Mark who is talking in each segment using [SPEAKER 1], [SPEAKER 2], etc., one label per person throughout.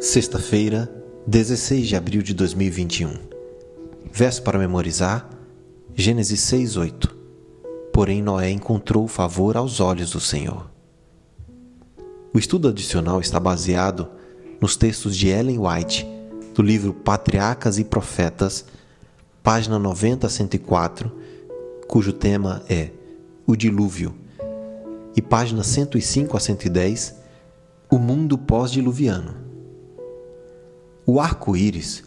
[SPEAKER 1] Sexta-feira, 16 de abril de 2021. Verso para memorizar: Gênesis 6:8. Porém Noé encontrou favor aos olhos do Senhor. O estudo adicional está baseado nos textos de Ellen White, do livro Patriarcas e Profetas, página 90 a 104, cujo tema é O Dilúvio, e página 105 a 110, O Mundo Pós-Diluviano. O arco-íris,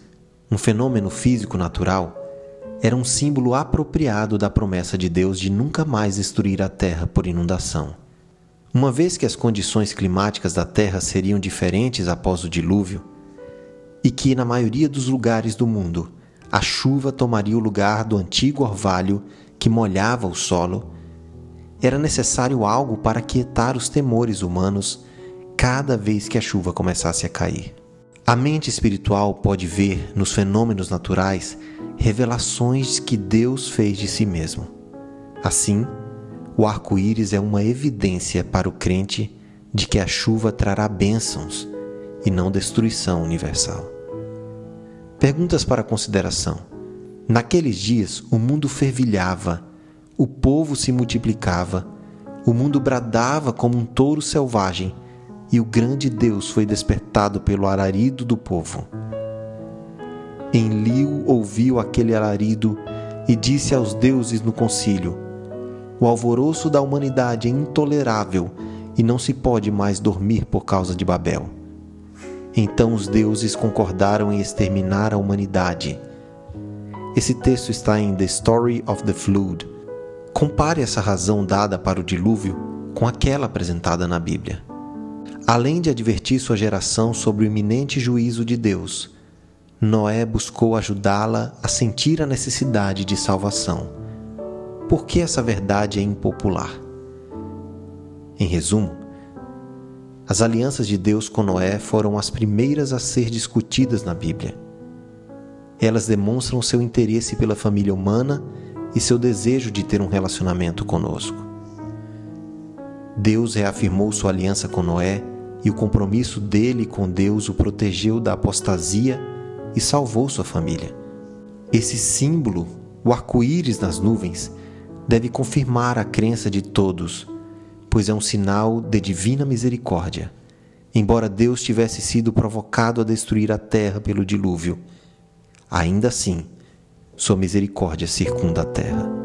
[SPEAKER 1] um fenômeno físico natural, era um símbolo apropriado da promessa de Deus de nunca mais destruir a terra por inundação. Uma vez que as condições climáticas da terra seriam diferentes após o dilúvio, e que na maioria dos lugares do mundo a chuva tomaria o lugar do antigo orvalho que molhava o solo, era necessário algo para quietar os temores humanos cada vez que a chuva começasse a cair. A mente espiritual pode ver nos fenômenos naturais revelações que Deus fez de si mesmo. Assim, o arco-íris é uma evidência para o crente de que a chuva trará bênçãos e não destruição universal. Perguntas para consideração. Naqueles dias o mundo fervilhava, o povo se multiplicava, o mundo bradava como um touro selvagem e o grande Deus foi despertado pelo alarido do povo. Enlil ouviu aquele alarido e disse aos deuses no concílio: O alvoroço da humanidade é intolerável e não se pode mais dormir por causa de Babel. Então os deuses concordaram em exterminar a humanidade. Esse texto está em The Story of the Flood. Compare essa razão dada para o dilúvio com aquela apresentada na Bíblia. Além de advertir sua geração sobre o iminente juízo de Deus, Noé buscou ajudá-la a sentir a necessidade de salvação. Por que essa verdade é impopular? Em resumo, as alianças de Deus com Noé foram as primeiras a ser discutidas na Bíblia. Elas demonstram seu interesse pela família humana e seu desejo de ter um relacionamento conosco. Deus reafirmou sua aliança com Noé e o compromisso dele com Deus o protegeu da apostasia e salvou sua família. Esse símbolo, o arco-íris nas nuvens, deve confirmar a crença de todos, pois é um sinal de divina misericórdia. Embora Deus tivesse sido provocado a destruir a terra pelo dilúvio, ainda assim, sua misericórdia circunda a terra.